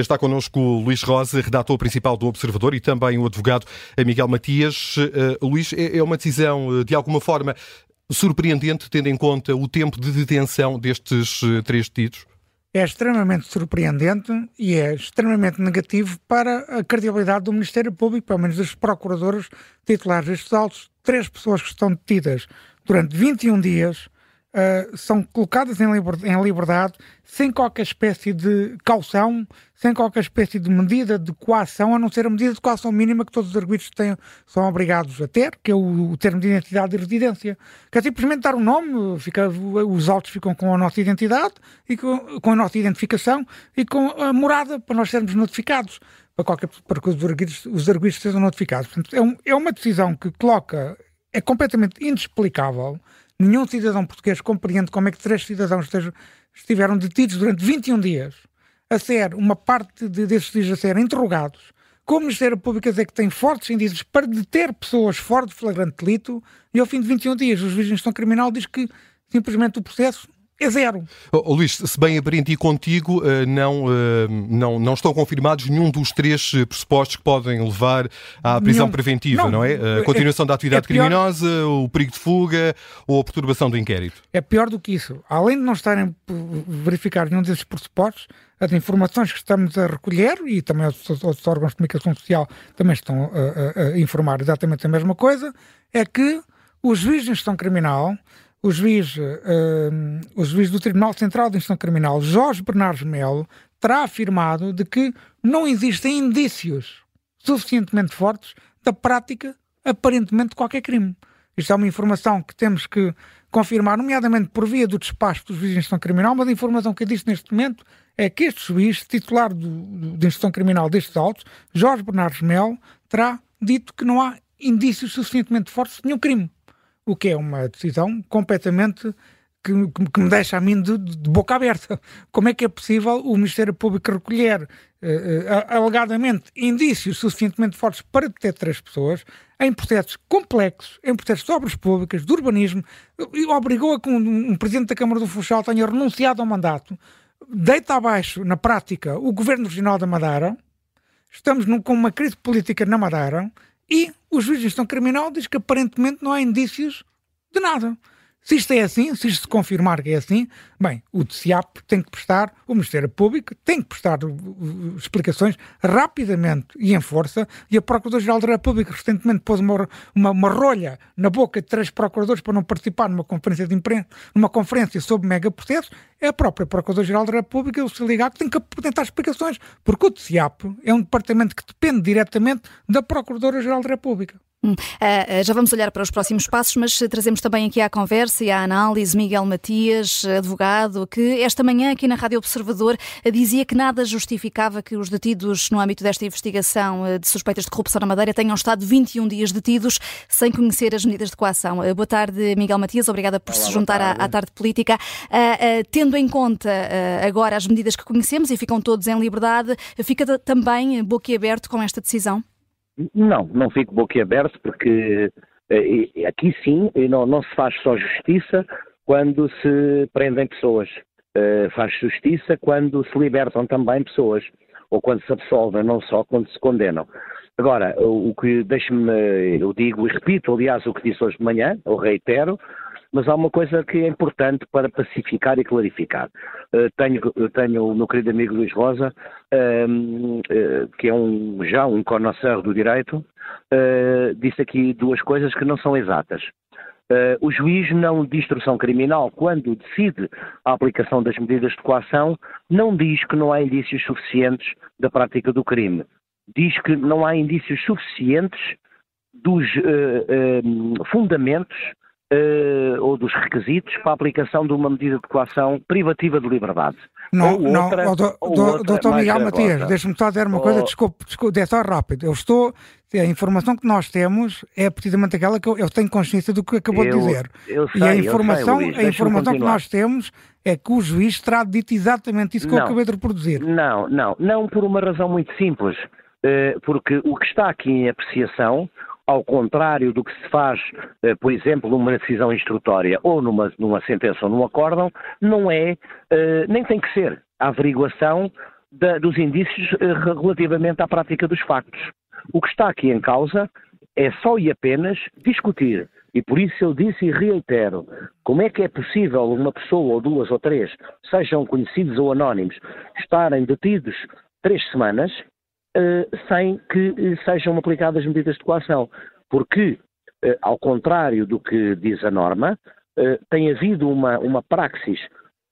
Está connosco o Luís Rosa, redator principal do Observador e também o advogado Miguel Matias. Uh, Luís, é, é uma decisão, de alguma forma, surpreendente, tendo em conta o tempo de detenção destes três detidos? É extremamente surpreendente e é extremamente negativo para a credibilidade do Ministério Público, pelo menos dos procuradores titulares destes autos. Três pessoas que estão detidas durante 21 dias uh, são colocadas em, liber, em liberdade sem qualquer espécie de caução, sem qualquer espécie de medida de coação, a não ser a medida de coação mínima que todos os arguidos têm, são obrigados a ter, que é o, o termo de identidade e residência. Que é simplesmente dar um nome, fica, os autos ficam com a nossa identidade e com, com, a nossa identificação e com a morada para nós sermos notificados, para, qualquer, para que os arguidos, os arguidos sejam notificados. Portanto, é, um, é uma decisão que coloca, é completamente inexplicável Nenhum cidadão português compreende como é que três cidadãos estejam, estiveram detidos durante 21 dias, a ser, uma parte de, desses dias a serem interrogados, com o Ministério Público a dizer que tem fortes indícios para deter pessoas fora de flagrante delito, e ao fim de 21 dias o juiz de instrução criminal diz que simplesmente o processo é zero. Oh, Luís, se bem aprendi contigo, uh, não, uh, não, não estão confirmados nenhum dos três eh, pressupostos que podem levar à prisão nenhum. preventiva, não, não é? A continuação é, da atividade é criminosa, o perigo de fuga ou a perturbação do inquérito. É pior do que isso. Além de não estarem a verificar nenhum desses pressupostos, as informações que estamos a recolher, e também os outros órgãos de comunicação social também estão a, a, a informar exatamente a mesma coisa, é que o juiz de instrução criminal o juiz, uh, o juiz do Tribunal Central de Instrução Criminal, Jorge Bernardes Melo, terá afirmado de que não existem indícios suficientemente fortes da prática, aparentemente, de qualquer crime. Isto é uma informação que temos que confirmar, nomeadamente por via do despacho dos juízes de instrução criminal, mas a informação que existe neste momento é que este juiz, titular do, do, de instrução criminal destes autos, Jorge Bernardes Melo, terá dito que não há indícios suficientemente fortes de nenhum crime o que é uma decisão completamente que, que, me deixa a mim de, de, boca aberta. Como é que é possível o Ministério Público recolher, uh, uh, alegadamente, indícios suficientemente fortes para deter três pessoas em processos complexos, em processos de obras públicas, de urbanismo, e obrigou a que um, um Presidente da Câmara do Funchal tenha renunciado ao mandato, deita abaixo, na prática, o Governo Regional da Madeira, estamos num, com uma crise política na Madeira, e o juiz de instrução criminal diz que aparentemente não há indícios de nada. Se isto é assim, se isto se confirmar que é assim, bem, o TCIAP tem que prestar, o Ministério Público tem que prestar uh, uh, explicações rapidamente e em força, e a Procuradora-Geral da República recentemente pôs uma, uma, uma, rolha na boca de três procuradores para não participar numa conferência de imprensa, numa conferência sobre megaprocessos, é a própria Procuradora-Geral da República, o Siligar, que tem que apresentar explicações, porque o TCIAP é um departamento que depende diretamente da Procuradora-Geral da República. Uh, uh, já vamos olhar para os próximos passos, mas trazemos também aqui à conversa e à análise Miguel Matias, advogado, que esta manhã aqui na Rádio Observador dizia que nada justificava que os detidos no âmbito desta investigação de suspeitas de corrupção na Madeira tenham estado 21 dias detidos sem conhecer as medidas de coação. Uh, boa tarde, Miguel Matias, obrigada por Olá, se juntar à, à, tarde política. tendo em conta agora as medidas que conhecemos e ficam todos em liberdade, fica também boquiaberto com esta decisão? Não, não fico boquiaberto porque eh, aqui sim não, não se faz só justiça quando se prendem pessoas. Uh, faz justiça quando se libertam também pessoas, ou quando se absolvem, não só quando se condenam. Agora, o, que deixe-me, eu digo e repito, aliás, o que disse hoje de manhã, eu reitero, mas há uma coisa que é importante para pacificar e clarificar. Uh, tenho, tenho o meu querido amigo Luís Rosa, uh, uh, que é um, já um conhecedor do direito, eh, disse aqui duas coisas que não são exatas. o juiz não de instrução criminal, quando decide a aplicação das medidas de coação, não diz que não há indícios suficientes da prática do crime. Diz que não há indícios suficientes dos fundamentos uh, ou dos requisitos para a aplicação de uma medida de coação privativa de liberdade. Não, ou não, outra, do, do, doutor Miguel Matias, deixe-me só dizer uma coisa, desculpe, desculpe, é só rápido. Eu estou, a informação que nós temos é precisamente aquela que eu, eu tenho consciência do que acabou eu, de dizer. Sei, e a informação, sei, Luís, a informação que nós temos é que o juiz terá dito exatamente isso que não, eu acabei de reproduzir. Não, não, não por uma razão muito simples. Eh, porque o que está aqui em apreciação ao contrário do que se faz, eh, por exemplo, numa decisão instrutória ou numa, numa sentença ou num acórdão, não é, eh, nem tem que ser. A averiguação da, dos indícios eh, relativamente à prática dos factos. O que está aqui em causa é só e apenas discutir. E por isso eu disse e reitero: como é que é possível uma pessoa, ou duas ou três, sejam conhecidos ou anónimos, estarem detidos três semanas sem que uh, sejam aplicadas medidas de coação? Porque, uh, ao contrário do que diz a norma, tem havido uma, uma praxis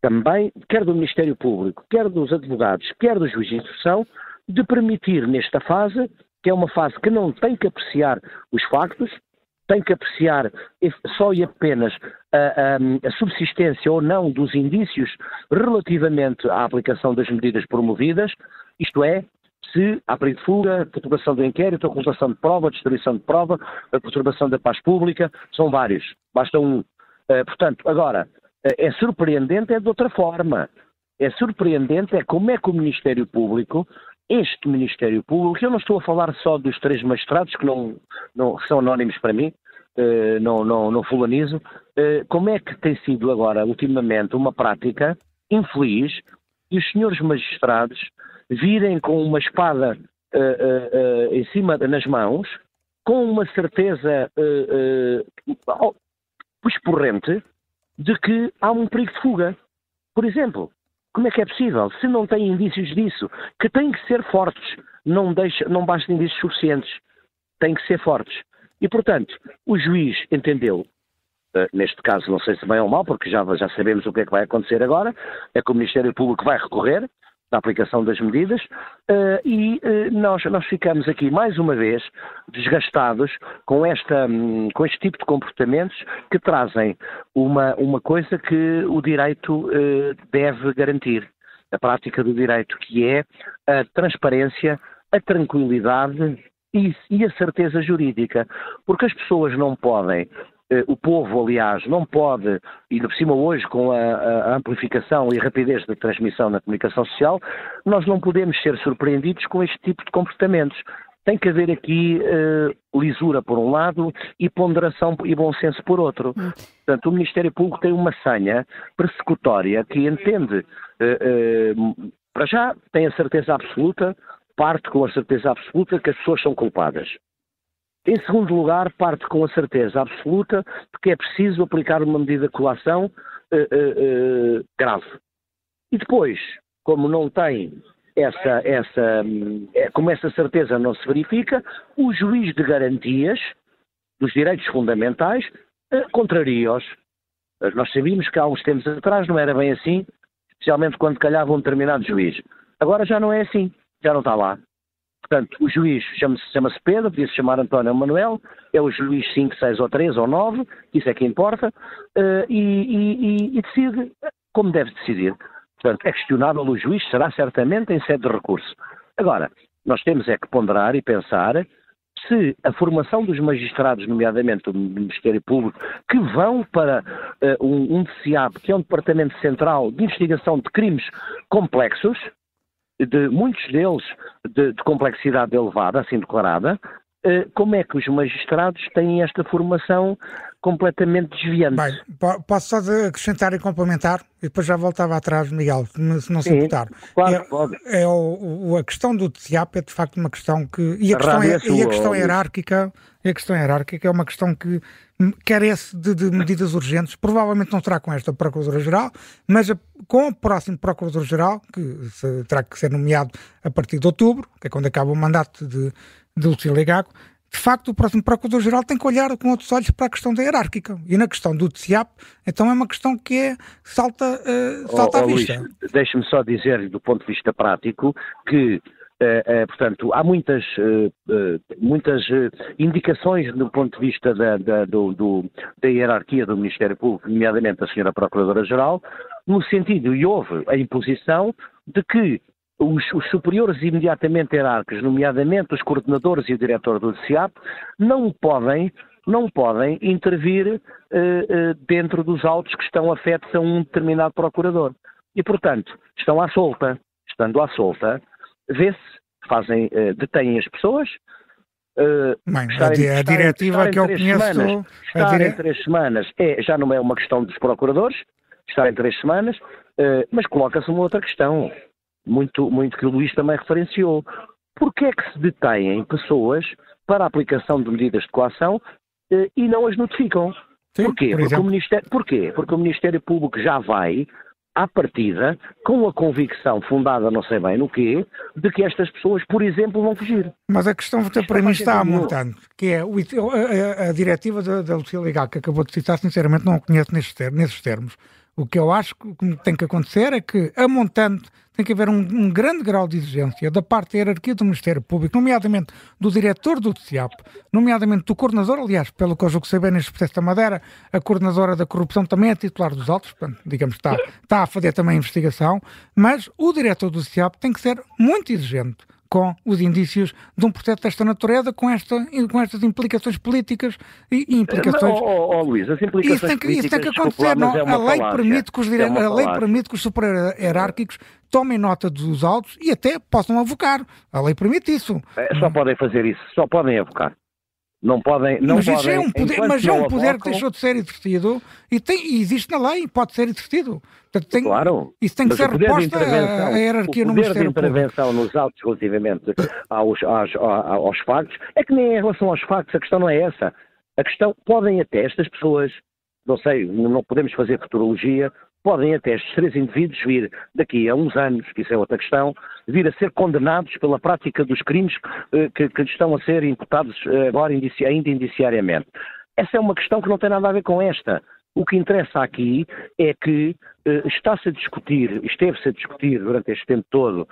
também, quer do Ministério Público, quer dos advogados, quer do juiz de instrução, de permitir nesta fase, que é uma fase que não tem que apreciar os factos, tem que apreciar só e apenas a, a, a, subsistência ou não dos indícios relativamente à aplicação das medidas promovidas, isto é, se há perigo de fuga, perturbação do inquérito, ocultação de prova, destruição de prova, a perturbação da paz pública, são vários, basta um. Uh, portanto, agora, é surpreendente é de outra forma. É surpreendente é como é que o Ministério Público, este Ministério Público, eu não estou a falar só dos três magistrados que não, não são anónimos para mim, uh, não, não, não fulanizo, uh, como é que tem sido agora, ultimamente, uma prática infeliz e os senhores magistrados virem com uma espada uh, em cima, nas mãos, com uma certeza uh, esporrente, de que há um perigo de fuga. Por exemplo, como é que é possível? Se não tem indícios disso, que têm que ser fortes, não, deixa, não basta indícios suficientes, têm que ser fortes. E, portanto, o juiz entendeu, uh, neste caso, não sei se bem ou mal, porque já, já sabemos o que é que vai acontecer agora, é que o Ministério Público vai recorrer, da aplicação das medidas uh, e uh, nós, nós ficamos aqui mais uma vez desgastados com, esta, um, com este tipo de comportamentos que trazem uma, uma coisa que o direito uh, deve garantir, a prática do direito, que é a transparência, a tranquilidade e, e a certeza jurídica, porque as pessoas não podem o povo, aliás, não pode, e por cima hoje com a, a, amplificação e rapidez da transmissão na comunicação social, nós não podemos ser surpreendidos com este tipo de comportamentos. Tem que haver aqui uh, lisura por um lado e ponderação e bom senso por outro. Hum. Portanto, o Ministério Público tem uma senha persecutória que entende, uh, uh, para já, tem a certeza absoluta, parte com a certeza absoluta que as pessoas são culpadas. Em segundo lugar, parte com a certeza absoluta de que é preciso aplicar uma medida de coação uh, uh, uh, grave. E depois, como não tem essa, essa, como essa certeza não se verifica, o juiz de garantias dos direitos fundamentais contraria-os. Nós sabíamos que há uns tempos atrás não era bem assim, especialmente quando calhava um determinado juiz. Agora já não é assim, já não está lá. Portanto, o juiz chama-se chama Pedro, podia-se chamar António Manuel, é o juiz 5, 6 ou 3 ou 9, isso é que importa, uh, e, e, e, decide como deve decidir. Portanto, é questionável o juiz, será certamente em sede de recurso. Agora, nós temos é que ponderar e pensar se a formação dos magistrados, nomeadamente do Ministério Público, que vão para uh, um, um DCAP, que é um Departamento Central de Investigação de Crimes Complexos, de muitos deles de, de complexidade elevada, assim declarada, eh, como é que os magistrados têm esta formação completamente desviante? Bem, posso só acrescentar e complementar e depois já voltava atrás, Miguel, se não se importar. Claro, é, pode. É o, a questão do TCAP é de facto uma questão que. E a, a questão, é e a questão hierárquica, e a questão hierárquica é uma questão que carece de, de, medidas urgentes. Provavelmente não será com esta Procuradora-Geral, mas com o próximo Procurador-Geral, que terá que ser nomeado a partir de outubro, que é quando acaba o mandato de, de Lucília Gago, de facto, o próximo Procurador-Geral tem que olhar com outros olhos para a questão da hierárquica. E na questão do TCIAP, então é uma questão que é, salta, uh, salta oh, à oh, vista. Deixe-me só dizer, do ponto de vista prático, que portanto, há muitas, uh, muitas indicações do ponto de vista da, da, do, do, da hierarquia do Ministério Público, nomeadamente da Sra. Procuradora-Geral, no sentido, e houve a imposição de que os, os, superiores imediatamente hierárquicos, nomeadamente os coordenadores e o diretor do CIAP, não podem, não podem intervir dentro dos autos que estão afetos a um determinado procurador. E, portanto, estão à solta. Estando à solta, vê-se, fazem, uh, detêm as pessoas. Uh, Bem, estarem, a, diretiva que eu conheço. Semanas, estar dire... em três semanas é, já não é uma questão dos procuradores, estar em três semanas, uh, mas coloca-se uma outra questão. muito, muito que o Luís também referenciou. Porquê é que se detêm pessoas para a aplicação de medidas de coação e não as notificam? Sim, Porquê? Por Porque o Ministério, porquê? Porque o Ministério Público já vai à partida, com a convicção fundada, não sei bem no quê, de que estas pessoas, por exemplo, vão fugir. Mas a questão para mim está a montante, que é a, a, a, diretiva da, da Lucia Legal, que acabou de citar, sinceramente não a conheço nesses termos. O que eu acho que tem que acontecer é que, a montante, tem que haver um, um, grande grau de exigência da parte da hierarquia do Ministério Público, nomeadamente do diretor do TCIAP, nomeadamente do coordenador, aliás, pelo que eu julgo saber neste processo da Madeira, a coordenadora da corrupção também é titular dos autos, portanto, digamos, está, está a fazer também a investigação, mas o diretor do TCIAP tem que ser muito exigente com os indícios de um processo desta natureza, com, esta, com estas implicações políticas e, implicações. Mas, oh, oh, Luís, as implicações isso tem que, isso tem que acontecer. Não, é a, lei permite que os dire... é a lei permite que os super-hierárquicos tomem nota dos autos e até possam avocar. A lei permite isso. É, só podem fazer isso, só podem avocar. Não podem. Não mas podem, é um poder, mas é um poder que deixou de ser exercido e, tem, e existe na lei, pode ser exercido. Portanto, tem, claro. Isso tem que ser reposta à hierarquia no Ministério O poder de intervenção nos autos relativamente aos, aos, aos factos é que nem em relação aos factos, a questão não é essa. A questão, podem até estas pessoas, não sei, não podemos fazer futurologia, podem até estes três indivíduos vir daqui a uns anos, que isso é outra questão, vir a ser condenados pela prática dos crimes eh, que, que estão a ser imputados eh, agora ainda indiciariamente. Essa é uma questão que não tem nada a ver com esta. O que interessa aqui é que uh, está-se a discutir, esteve-se a discutir durante este tempo todo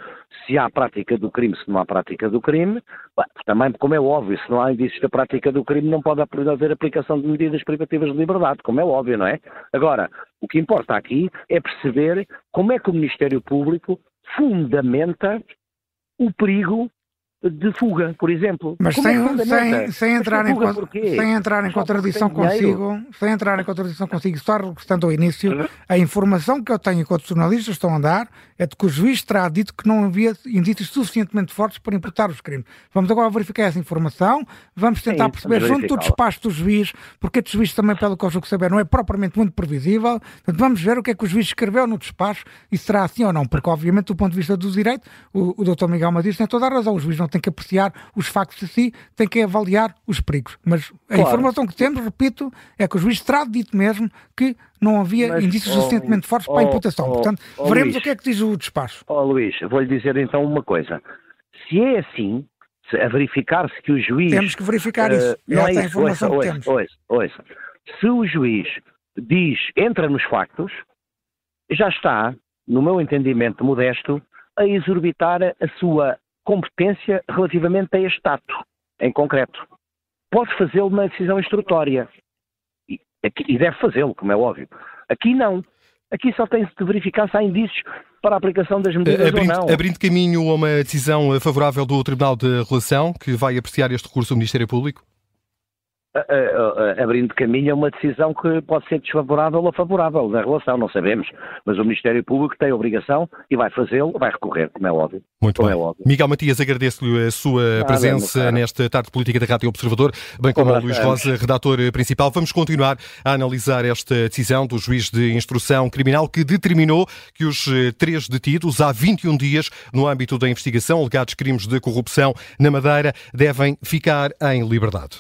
se há prática do crime, se não há prática do crime. também, como é óbvio, se não há indícios da prática do crime, não pode haver aplicação de medidas privativas de liberdade, como é óbvio, não é? Agora, o que importa aqui é perceber como é que o Ministério Público fundamenta o perigo de fuga, por exemplo. Mas sem, é sem, sem, entrar em, sem entrar em contradição consigo, sem entrar em contradição consigo, só restando ao início, uhum. a informação que eu tenho enquanto jornalistas estão a dar é de que o juiz terá dito que não havia indícios suficientemente fortes para imputar os crimes. Vamos agora verificar essa informação, vamos tentar Sim, perceber junto do despacho do juiz, porque este juiz também, pelo que eu julgo saber, não é propriamente muito previsível, Portanto, vamos ver o que é que o juiz escreveu no despacho e será assim ou não, porque obviamente do ponto de vista do direito, o, o doutor Miguel Madias tem toda a razão, o juiz não tem que apreciar os factos de si, tem que avaliar os perigos. Mas a claro. informação que temos, repito, é que o juiz terá dito mesmo que não havia Mas, indícios oh, suficientemente fortes oh, para a imputação. Oh, Portanto, veremos Luís, o que é que diz o despacho. Ó Luís, vou-lhe dizer então uma coisa. Se é assim, se, a verificar-se que o juiz... Temos que verificar uh, isso. Não é isso. a informação ouça, que ouça, temos. Ouça. Se o juiz diz, entra nos factos, já está, no meu entendimento modesto, a exorbitar a sua competência relativamente a este ato, em concreto. Pode fazê-lo na decisão instrutória. E, e deve fazê-lo, como é óbvio. Aqui não. Aqui só tem-se de verificar se há indícios para a aplicação das medidas abrindo, ou não. Abrindo caminho a uma decisão favorável do Tribunal de Relação, que vai apreciar este recurso do Ministério Público? Abrindo caminho a uma decisão que pode ser desfavorável ou favorável na relação, não sabemos. Mas o Ministério Público tem a obrigação e vai fazê-lo, vai recorrer, como é óbvio. Muito como bem. É óbvio. Miguel Matias, agradeço-lhe a sua presença nesta tarde política da Rádio Observador, bem como ao Luís Rosa, redator principal. Vamos continuar a analisar esta decisão do juiz de instrução criminal que determinou que os eh, três detidos, há 21 dias, no âmbito da investigação, alegados crimes de corrupção na Madeira, devem ficar em liberdade.